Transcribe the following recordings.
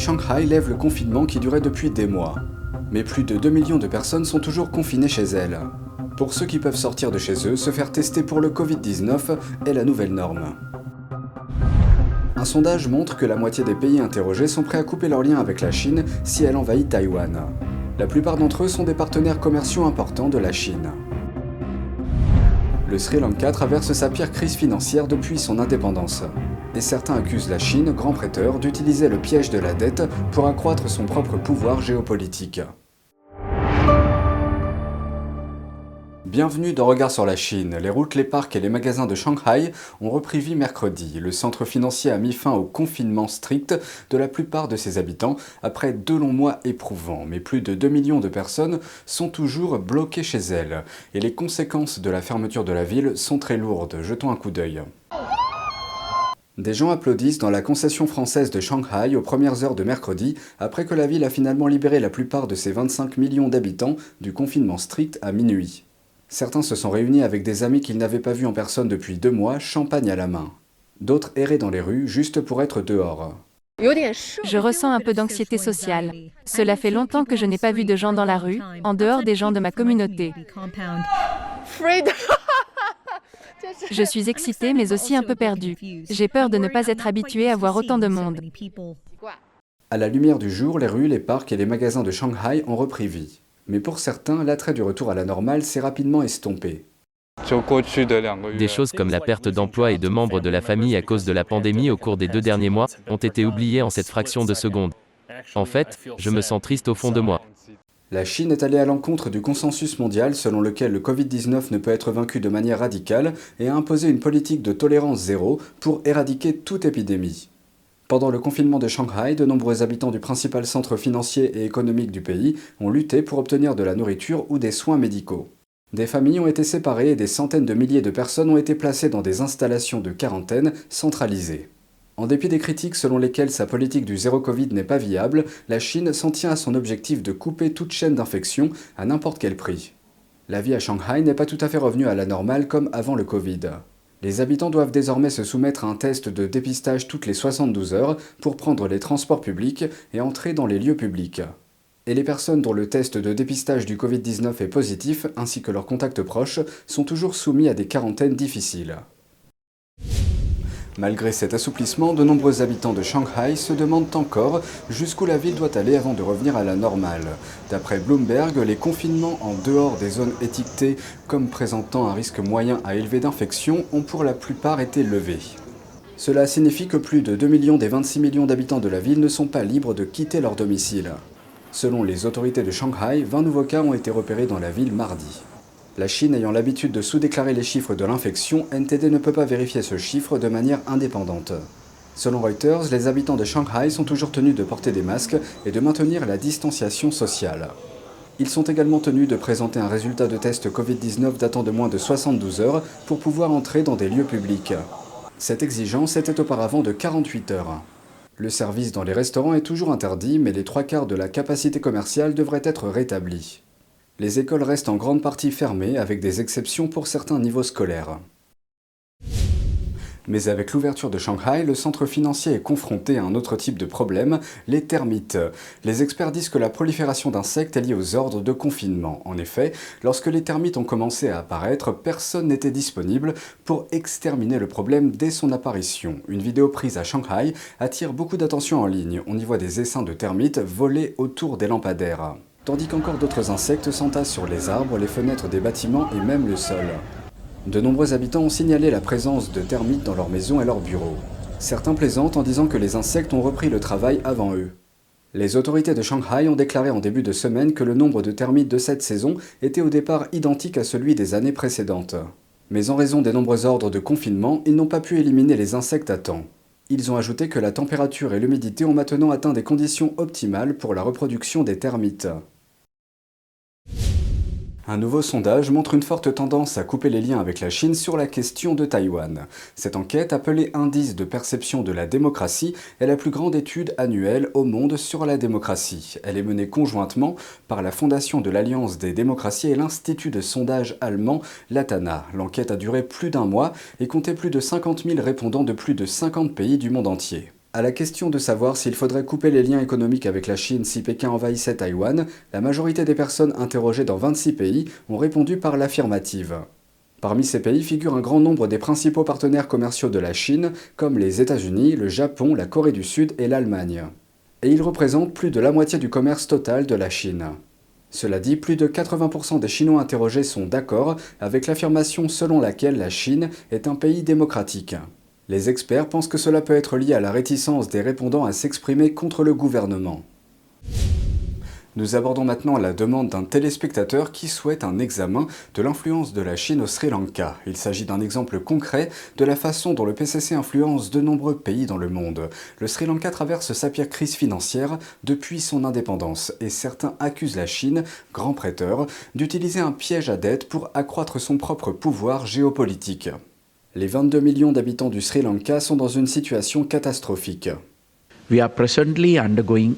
Shanghai lève le confinement qui durait depuis des mois. Mais plus de 2 millions de personnes sont toujours confinées chez elles. Pour ceux qui peuvent sortir de chez eux, se faire tester pour le Covid-19 est la nouvelle norme. Un sondage montre que la moitié des pays interrogés sont prêts à couper leurs liens avec la Chine si elle envahit Taïwan. La plupart d'entre eux sont des partenaires commerciaux importants de la Chine. Le Sri Lanka traverse sa pire crise financière depuis son indépendance. Et certains accusent la Chine, grand prêteur, d'utiliser le piège de la dette pour accroître son propre pouvoir géopolitique. Bienvenue dans Regard sur la Chine. Les routes, les parcs et les magasins de Shanghai ont repris vie mercredi. Le centre financier a mis fin au confinement strict de la plupart de ses habitants après deux longs mois éprouvants. Mais plus de 2 millions de personnes sont toujours bloquées chez elles. Et les conséquences de la fermeture de la ville sont très lourdes. Jetons un coup d'œil. Des gens applaudissent dans la concession française de Shanghai aux premières heures de mercredi, après que la ville a finalement libéré la plupart de ses 25 millions d'habitants du confinement strict à minuit. Certains se sont réunis avec des amis qu'ils n'avaient pas vus en personne depuis deux mois, champagne à la main. D'autres erraient dans les rues juste pour être dehors. Je ressens un peu d'anxiété sociale. Cela fait longtemps que je n'ai pas vu de gens dans la rue, en dehors des gens de ma communauté. Je suis excitée mais aussi un peu perdue. J'ai peur de ne pas être habituée à voir autant de monde. À la lumière du jour, les rues, les parcs et les magasins de Shanghai ont repris vie. Mais pour certains, l'attrait du retour à la normale s'est rapidement estompé. Des choses comme la perte d'emploi et de membres de la famille à cause de la pandémie au cours des deux derniers mois ont été oubliées en cette fraction de seconde. En fait, je me sens triste au fond de moi. La Chine est allée à l'encontre du consensus mondial selon lequel le Covid-19 ne peut être vaincu de manière radicale et a imposé une politique de tolérance zéro pour éradiquer toute épidémie. Pendant le confinement de Shanghai, de nombreux habitants du principal centre financier et économique du pays ont lutté pour obtenir de la nourriture ou des soins médicaux. Des familles ont été séparées et des centaines de milliers de personnes ont été placées dans des installations de quarantaine centralisées. En dépit des critiques selon lesquelles sa politique du zéro Covid n'est pas viable, la Chine s'en tient à son objectif de couper toute chaîne d'infection à n'importe quel prix. La vie à Shanghai n'est pas tout à fait revenue à la normale comme avant le Covid. Les habitants doivent désormais se soumettre à un test de dépistage toutes les 72 heures pour prendre les transports publics et entrer dans les lieux publics. Et les personnes dont le test de dépistage du Covid-19 est positif, ainsi que leurs contacts proches, sont toujours soumis à des quarantaines difficiles. Malgré cet assouplissement, de nombreux habitants de Shanghai se demandent encore jusqu'où la ville doit aller avant de revenir à la normale. D'après Bloomberg, les confinements en dehors des zones étiquetées comme présentant un risque moyen à élevé d'infection ont pour la plupart été levés. Cela signifie que plus de 2 millions des 26 millions d'habitants de la ville ne sont pas libres de quitter leur domicile. Selon les autorités de Shanghai, 20 nouveaux cas ont été repérés dans la ville mardi. La Chine ayant l'habitude de sous-déclarer les chiffres de l'infection, NTD ne peut pas vérifier ce chiffre de manière indépendante. Selon Reuters, les habitants de Shanghai sont toujours tenus de porter des masques et de maintenir la distanciation sociale. Ils sont également tenus de présenter un résultat de test Covid-19 datant de moins de 72 heures pour pouvoir entrer dans des lieux publics. Cette exigence était auparavant de 48 heures. Le service dans les restaurants est toujours interdit, mais les trois quarts de la capacité commerciale devraient être rétablis les écoles restent en grande partie fermées avec des exceptions pour certains niveaux scolaires. Mais avec l'ouverture de Shanghai, le centre financier est confronté à un autre type de problème, les termites. Les experts disent que la prolifération d'insectes est liée aux ordres de confinement. En effet, lorsque les termites ont commencé à apparaître, personne n'était disponible pour exterminer le problème dès son apparition. Une vidéo prise à Shanghai attire beaucoup d'attention en ligne. On y voit des essaims de termites voler autour des lampadaires tandis qu'encore d'autres insectes s'entassent sur les arbres, les fenêtres des bâtiments et même le sol. De nombreux habitants ont signalé la présence de termites dans leurs maisons et leurs bureaux. Certains plaisantent en disant que les insectes ont repris le travail avant eux. Les autorités de Shanghai ont déclaré en début de semaine que le nombre de termites de cette saison était au départ identique à celui des années précédentes. Mais en raison des nombreux ordres de confinement, ils n'ont pas pu éliminer les insectes à temps. Ils ont ajouté que la température et l'humidité ont maintenant atteint des conditions optimales pour la reproduction des termites. Un nouveau sondage montre une forte tendance à couper les liens avec la Chine sur la question de Taïwan. Cette enquête, appelée Indice de perception de la démocratie, est la plus grande étude annuelle au monde sur la démocratie. Elle est menée conjointement par la Fondation de l'Alliance des démocraties et l'Institut de sondage allemand Latana. L'enquête a duré plus d'un mois et comptait plus de 50 000 répondants de plus de 50 pays du monde entier. À la question de savoir s'il faudrait couper les liens économiques avec la Chine si Pékin envahissait Taïwan, la majorité des personnes interrogées dans 26 pays ont répondu par l'affirmative. Parmi ces pays figurent un grand nombre des principaux partenaires commerciaux de la Chine, comme les États-Unis, le Japon, la Corée du Sud et l'Allemagne. Et ils représentent plus de la moitié du commerce total de la Chine. Cela dit, plus de 80% des Chinois interrogés sont d'accord avec l'affirmation selon laquelle la Chine est un pays démocratique. Les experts pensent que cela peut être lié à la réticence des répondants à s'exprimer contre le gouvernement. Nous abordons maintenant la demande d'un téléspectateur qui souhaite un examen de l'influence de la Chine au Sri Lanka. Il s'agit d'un exemple concret de la façon dont le PCC influence de nombreux pays dans le monde. Le Sri Lanka traverse sa pire crise financière depuis son indépendance et certains accusent la Chine, grand prêteur, d'utiliser un piège à dette pour accroître son propre pouvoir géopolitique. Les 22 millions d'habitants du Sri Lanka sont dans une situation catastrophique. We are presently undergoing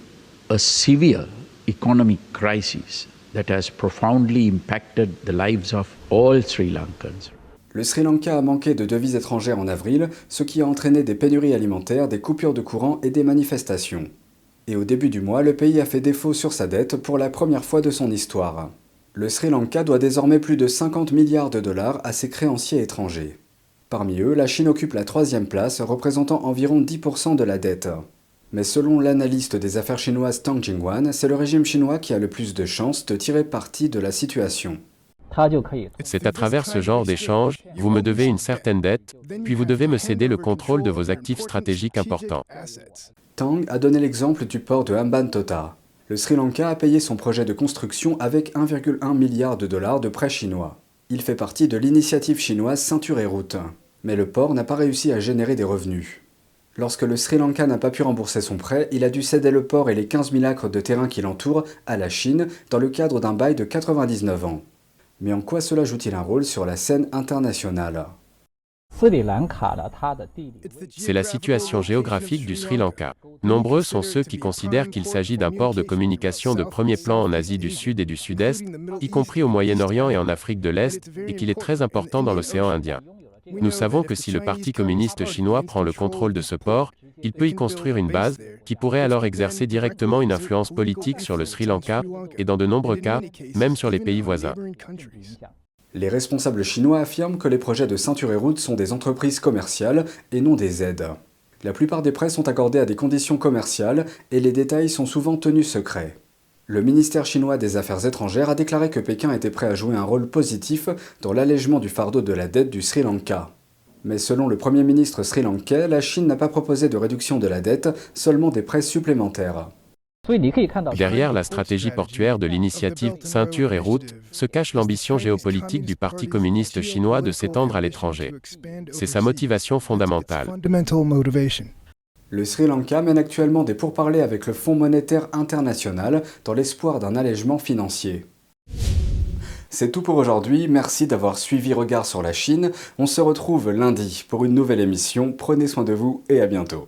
a severe economic crisis that has profoundly impacted the lives of all Sri Lankans. Le Sri Lanka a manqué de devises étrangères en avril, ce qui a entraîné des pénuries alimentaires, des coupures de courant et des manifestations. Et au début du mois, le pays a fait défaut sur sa dette pour la première fois de son histoire. Le Sri Lanka doit désormais plus de 50 milliards de dollars à ses créanciers étrangers. Parmi eux, la Chine occupe la troisième place, représentant environ 10% de la dette. Mais selon l'analyste des affaires chinoises Tang Jingwan, c'est le régime chinois qui a le plus de chances de tirer parti de la situation. C'est à travers ce genre d'échange, vous me devez une certaine dette, puis vous devez me céder le contrôle de vos actifs stratégiques importants. Tang a donné l'exemple du port de Hambantota. Le Sri Lanka a payé son projet de construction avec 1,1 milliard de dollars de prêts chinois. Il fait partie de l'initiative chinoise Ceinture et Route mais le port n'a pas réussi à générer des revenus. Lorsque le Sri Lanka n'a pas pu rembourser son prêt, il a dû céder le port et les 15 000 acres de terrain qui l'entourent à la Chine dans le cadre d'un bail de 99 ans. Mais en quoi cela joue-t-il un rôle sur la scène internationale? C'est la situation géographique du Sri Lanka. Nombreux sont ceux qui considèrent qu'il s'agit d'un port de communication de premier plan en Asie du Sud et du Sud-Est, y compris au Moyen-Orient et en Afrique de l'Est, et qu'il est très important dans l'océan Indien. Nous savons que si le Parti communiste chinois prend le contrôle de ce port, il peut y construire une base, qui pourrait alors exercer directement une influence politique sur le Sri Lanka, et dans de nombreux cas, même sur les pays voisins. Les responsables chinois affirment que les projets de ceinture et route sont des entreprises commerciales et non des aides. La plupart des prêts sont accordés à des conditions commerciales et les détails sont souvent tenus secrets. Le ministère chinois des Affaires étrangères a déclaré que Pékin était prêt à jouer un rôle positif dans l'allègement du fardeau de la dette du Sri Lanka. Mais selon le Premier ministre sri-lankais, la Chine n'a pas proposé de réduction de la dette, seulement des prêts supplémentaires. Derrière la stratégie portuaire de l'initiative Ceinture et Route se cache l'ambition géopolitique du Parti communiste chinois de s'étendre à l'étranger. C'est sa motivation fondamentale. Le Sri Lanka mène actuellement des pourparlers avec le Fonds monétaire international dans l'espoir d'un allègement financier. C'est tout pour aujourd'hui, merci d'avoir suivi Regard sur la Chine. On se retrouve lundi pour une nouvelle émission. Prenez soin de vous et à bientôt.